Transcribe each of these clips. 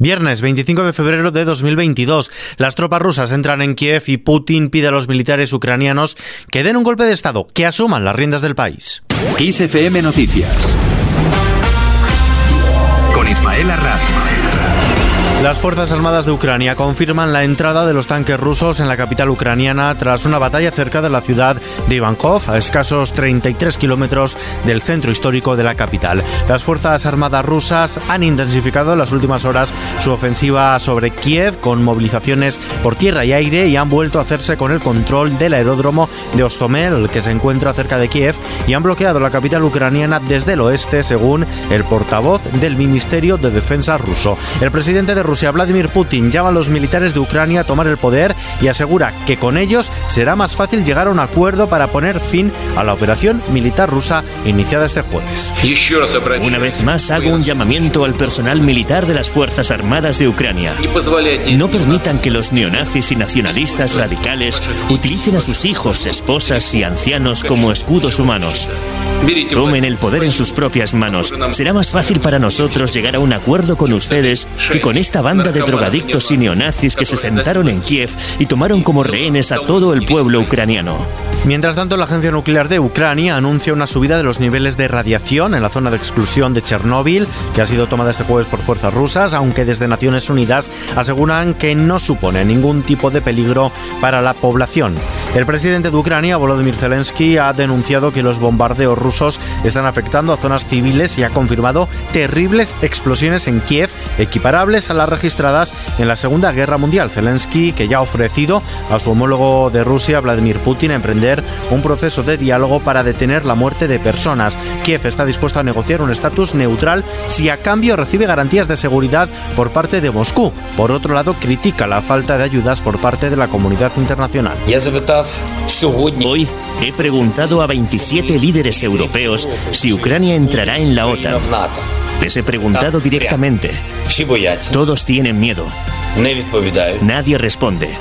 Viernes 25 de febrero de 2022. Las tropas rusas entran en Kiev y Putin pide a los militares ucranianos que den un golpe de Estado, que asuman las riendas del país. XFM Noticias. Con Ismael Arranz. Las Fuerzas Armadas de Ucrania confirman la entrada de los tanques rusos en la capital ucraniana tras una batalla cerca de la ciudad de Ivankov, a escasos 33 kilómetros del centro histórico de la capital. Las Fuerzas Armadas rusas han intensificado en las últimas horas su ofensiva sobre Kiev con movilizaciones por tierra y aire y han vuelto a hacerse con el control del aeródromo de Ostomel, que se encuentra cerca de Kiev, y han bloqueado la capital ucraniana desde el oeste, según el portavoz del Ministerio de Defensa ruso. El presidente de Rusia, Vladimir Putin, llama a los militares de Ucrania a tomar el poder y asegura que con ellos será más fácil llegar a un acuerdo para poner fin a la operación militar rusa iniciada este jueves. Una vez más hago un llamamiento al personal militar de las Fuerzas Armadas de Ucrania. No permitan que los neonazis y nacionalistas radicales utilicen a sus hijos, esposas y ancianos como escudos humanos. Tomen el poder en sus propias manos. Será más fácil para nosotros llegar a un acuerdo con ustedes que con esta banda de drogadictos y neonazis que se sentaron en Kiev y tomaron como rehenes a todo el pueblo ucraniano. Mientras tanto, la Agencia Nuclear de Ucrania anuncia una subida de los niveles de radiación en la zona de exclusión de Chernóbil, que ha sido tomada este jueves por fuerzas rusas, aunque desde Naciones Unidas aseguran que no supone ningún tipo de peligro para la población. El presidente de Ucrania, Volodymyr Zelensky, ha denunciado que los bombardeos rusos están afectando a zonas civiles y ha confirmado terribles explosiones en Kiev, equiparables a las registradas en la Segunda Guerra Mundial. Zelensky, que ya ha ofrecido a su homólogo de Rusia, Vladimir Putin, emprender un proceso de diálogo para detener la muerte de personas. Kiev está dispuesto a negociar un estatus neutral si a cambio recibe garantías de seguridad por parte de Moscú. Por otro lado, critica la falta de ayudas por parte de la comunidad internacional. Hoy he preguntado a 27 líderes europeos si Ucrania entrará en la OTAN. Les he preguntado directamente. Todos tienen miedo. Nadie responde.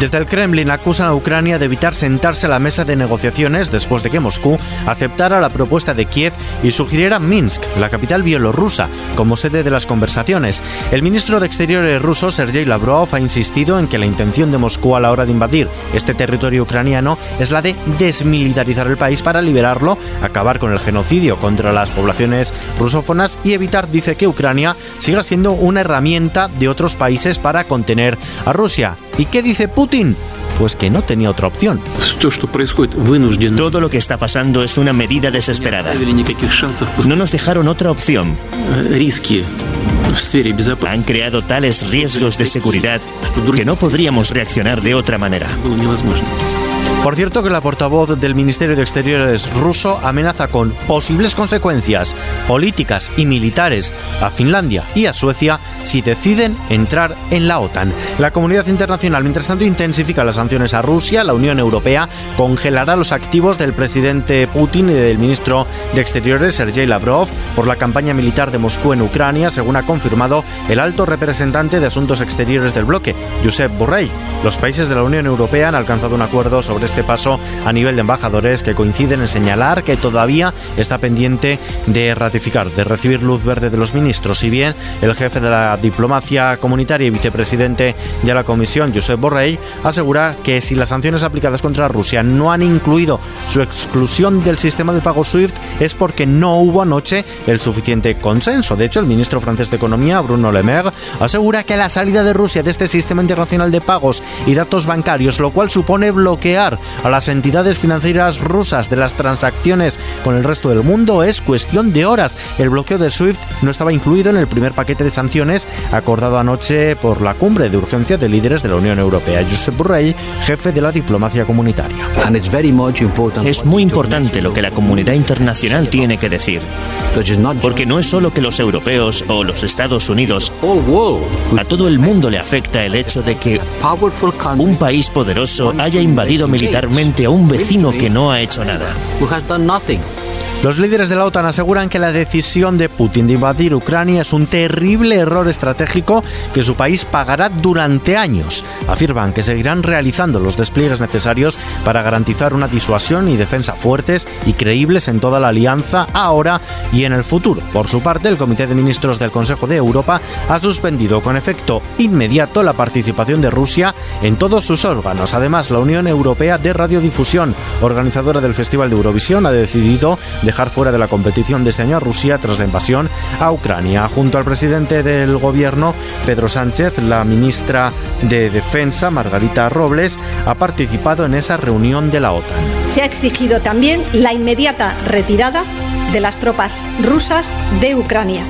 Desde el Kremlin acusan a Ucrania de evitar sentarse a la mesa de negociaciones después de que Moscú aceptara la propuesta de Kiev y sugiriera Minsk, la capital bielorrusa, como sede de las conversaciones. El ministro de Exteriores ruso, Sergei Lavrov, ha insistido en que la intención de Moscú a la hora de invadir este territorio ucraniano es la de desmilitarizar el país para liberarlo, acabar con el genocidio contra las poblaciones rusófonas y evitar, dice, que Ucrania siga siendo una herramienta de otros países para contener a Rusia. ¿Y qué dice Putin? Pues que no tenía otra opción. Todo lo que está pasando es una medida desesperada. No nos dejaron otra opción. Han creado tales riesgos de seguridad que no podríamos reaccionar de otra manera. Por cierto que la portavoz del Ministerio de Exteriores ruso amenaza con posibles consecuencias políticas y militares a Finlandia y a Suecia si deciden entrar en la OTAN. La comunidad internacional, mientras tanto, intensifica las sanciones a Rusia. La Unión Europea congelará los activos del presidente Putin y del ministro de Exteriores, Sergei Lavrov, por la campaña militar de Moscú en Ucrania, según ha confirmado el alto representante de Asuntos Exteriores del bloque, Josep Borrell. Los países de la Unión Europea han alcanzado un acuerdo sobre este paso a nivel de embajadores que coinciden en señalar que todavía está pendiente de ratificar, de recibir luz verde de los ministros. Si bien el jefe de la diplomacia comunitaria y vicepresidente de la Comisión, Josep Borrell, asegura que si las sanciones aplicadas contra Rusia no han incluido su exclusión del sistema de pago SWIFT es porque no hubo anoche el suficiente consenso. De hecho, el ministro francés de Economía, Bruno Le Maire, asegura que la salida de Rusia de este sistema internacional de pagos y datos bancarios, lo cual supone bloquear a las entidades financieras rusas de las transacciones con el resto del mundo es cuestión de horas. El bloqueo de SWIFT no estaba incluido en el primer paquete de sanciones acordado anoche por la cumbre de urgencia de líderes de la Unión Europea. Josep Borrell, jefe de la diplomacia comunitaria. Es muy importante lo que la comunidad internacional tiene que decir. Porque no es solo que los europeos o los Estados Unidos, a todo el mundo le afecta el hecho de que un país poderoso haya invadido militarmente a un vecino que no ha hecho nada. Los líderes de la OTAN aseguran que la decisión de Putin de invadir Ucrania es un terrible error estratégico que su país pagará durante años. Afirman que seguirán realizando los despliegues necesarios para garantizar una disuasión y defensa fuertes y creíbles en toda la alianza ahora y en el futuro. Por su parte, el Comité de Ministros del Consejo de Europa ha suspendido con efecto inmediato la participación de Rusia en todos sus órganos. Además, la Unión Europea de Radiodifusión, organizadora del Festival de Eurovisión, ha decidido dejar fuera de la competición de este año a Rusia tras la invasión a Ucrania. Junto al presidente del gobierno, Pedro Sánchez, la ministra de Defensa, Margarita Robles, ha participado en esa reunión de la OTAN. Se ha exigido también la inmediata retirada de las tropas rusas de Ucrania,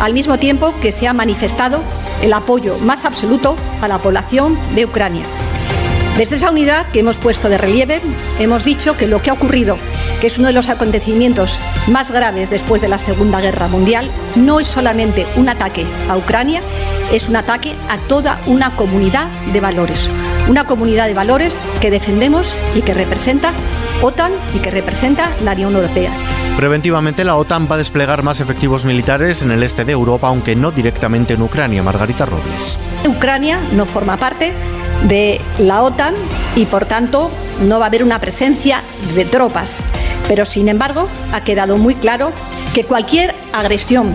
al mismo tiempo que se ha manifestado el apoyo más absoluto a la población de Ucrania. Desde esa unidad que hemos puesto de relieve, hemos dicho que lo que ha ocurrido, que es uno de los acontecimientos más graves después de la Segunda Guerra Mundial, no es solamente un ataque a Ucrania, es un ataque a toda una comunidad de valores. Una comunidad de valores que defendemos y que representa OTAN y que representa la Unión Europea. Preventivamente, la OTAN va a desplegar más efectivos militares en el este de Europa, aunque no directamente en Ucrania. Margarita Robles. Ucrania no forma parte de la OTAN y, por tanto, no va a haber una presencia de tropas. Pero, sin embargo, ha quedado muy claro que cualquier agresión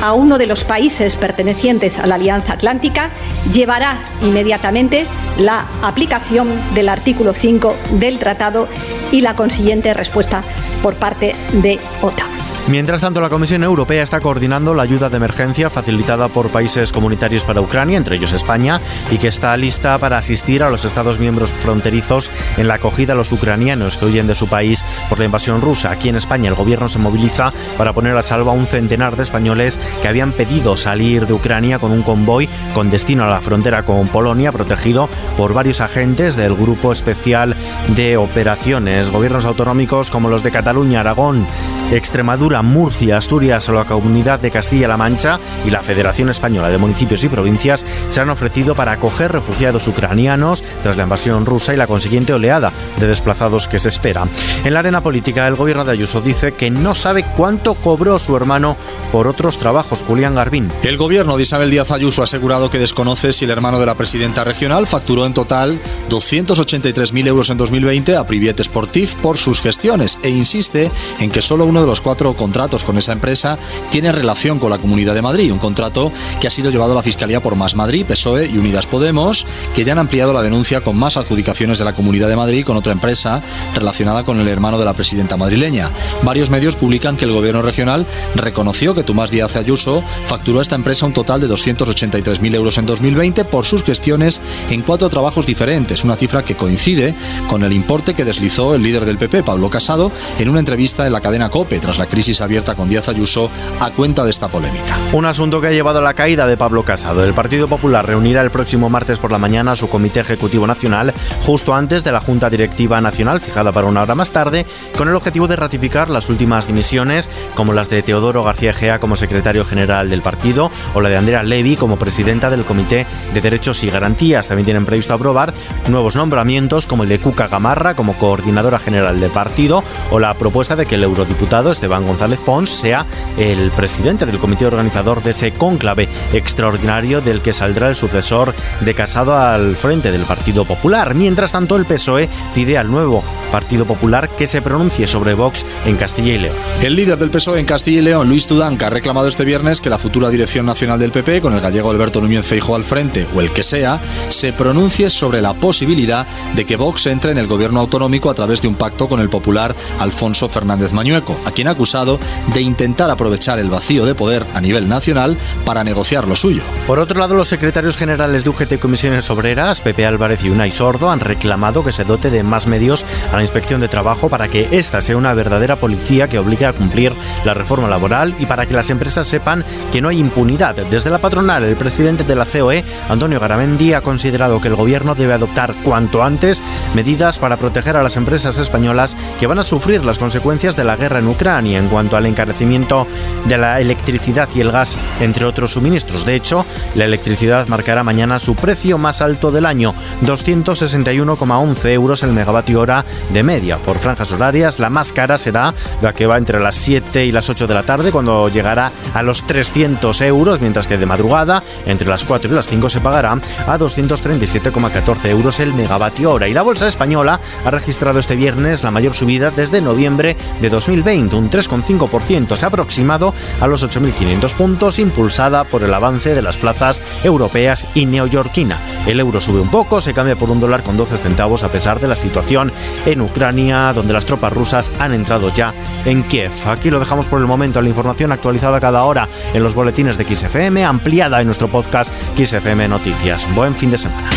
a uno de los países pertenecientes a la Alianza Atlántica llevará inmediatamente la aplicación del artículo 5 del tratado y la consiguiente respuesta por parte de OTAN. Mientras tanto, la Comisión Europea está coordinando la ayuda de emergencia facilitada por países comunitarios para Ucrania, entre ellos España, y que está lista para asistir a los Estados miembros fronterizos en la acogida a los ucranianos que huyen de su país por la invasión rusa. Aquí en España el gobierno se moviliza para poner a salvo a un centenar de españoles que habían pedido salir de Ucrania con un convoy con destino a la frontera con Polonia, protegido por varios agentes del Grupo Especial de Operaciones. Gobiernos autonómicos como los de Cataluña, Aragón, Extremadura, Murcia, Asturias la Comunidad de Castilla-La Mancha y la Federación Española de Municipios y Provincias se han ofrecido para acoger refugiados ucranianos tras la invasión rusa y la consiguiente oleada de desplazados que se espera. En la arena política, el gobierno de Ayuso dice que no sabe cuánto cobró su hermano por otros trabajos. Julián Garbín. El gobierno de Isabel Díaz Ayuso ha asegurado que desconoce si el hermano de la presidenta regional facturó en total 283.000 euros en 2020 a Priviet Sportif por sus gestiones e insiste en que solo uno de los cuatro contratos con esa empresa tiene relación con la Comunidad de Madrid, un contrato que ha sido llevado a la Fiscalía por Más Madrid, PSOE y Unidas Podemos, que ya han ampliado la denuncia con más adjudicaciones de la Comunidad de Madrid con otra empresa relacionada con el hermano de la presidenta madrileña. Varios medios publican que el gobierno regional reconoció que Tomás Díaz Ayuso facturó a esta empresa un total de 283.000 euros en 2020 por sus gestiones en cuatro trabajos diferentes, una cifra que coincide con el importe que deslizó el líder del PP, Pablo Casado, en una entrevista en la cadena COPE tras la crisis abierta con Díaz Ayuso a cuenta de esta polémica. Un asunto que ha llevado a la caída de Pablo Casado. El Partido Popular reunirá el próximo martes por la mañana a su Comité Ejecutivo Nacional justo antes de la Junta Directiva Nacional, fijada para una hora más tarde, con el objetivo de ratificar las últimas dimisiones, como las de Teodoro García Gea como secretario general del partido o la de Andrea Levy como presidenta del Comité de Derechos y Garantías. También tienen previsto aprobar nuevos nombramientos como el de Cuca Gamarra como coordinadora general del partido o la propuesta de que el eurodiputado Esteban González Pons sea el presidente del comité organizador de ese cónclave extraordinario del que saldrá el sucesor de Casado al frente del Partido Popular. Mientras tanto, el PSOE pide al nuevo Partido Popular que se pronuncie sobre Vox en Castilla y León. El líder del PSOE en Castilla y León, Luis Tudanca, ha reclamado este viernes que la futura dirección nacional del PP, con el gallego Alberto Núñez Feijóo al frente o el que sea, se pronuncie sobre la posibilidad de que Vox entre en el gobierno autonómico a través de un pacto con el popular Alfonso Fernández Mañueco, a quien ha acusado de intentar aprovechar el vacío de poder a nivel nacional para negociar lo suyo. Por otro lado, los secretarios generales de UGT y Comisiones Obreras, Pepe Álvarez y Unai Sordo, han reclamado que se dote de más medios a la Inspección de Trabajo para que ésta sea una verdadera policía que obligue a cumplir la reforma laboral y para que las empresas sepan que no hay impunidad. Desde la patronal, el presidente de la COE, Antonio Garamendi, ha considerado que el gobierno debe adoptar cuanto antes medidas para proteger a las empresas españolas que van a sufrir las consecuencias de la guerra en Ucrania en cuanto al encarecimiento de la electricidad y el gas, entre otros suministros. De hecho, la electricidad marcará mañana su precio más alto del año, 261,11 euros el megavatio hora de media. Por franjas horarias, la más cara será la que va entre las 7 y las 8 de la tarde, cuando llegará a los 300 euros, mientras que de madrugada, entre las 4 y las 5, se pagará a 237,14 euros el megavatio hora. Y la bolsa española ha registrado este viernes la mayor subida desde noviembre de 2020, un 3,5%. Se ha aproximado a los 8.500 puntos, impulsada por el avance de las plazas europeas y neoyorquina. El euro sube un poco, se cambia por un dólar con 12 centavos a pesar de la situación en Ucrania, donde las tropas rusas han entrado ya en Kiev. Aquí lo dejamos por el momento, la información actualizada cada hora en los boletines de XFM, ampliada en nuestro podcast XFM Noticias. Buen fin de semana.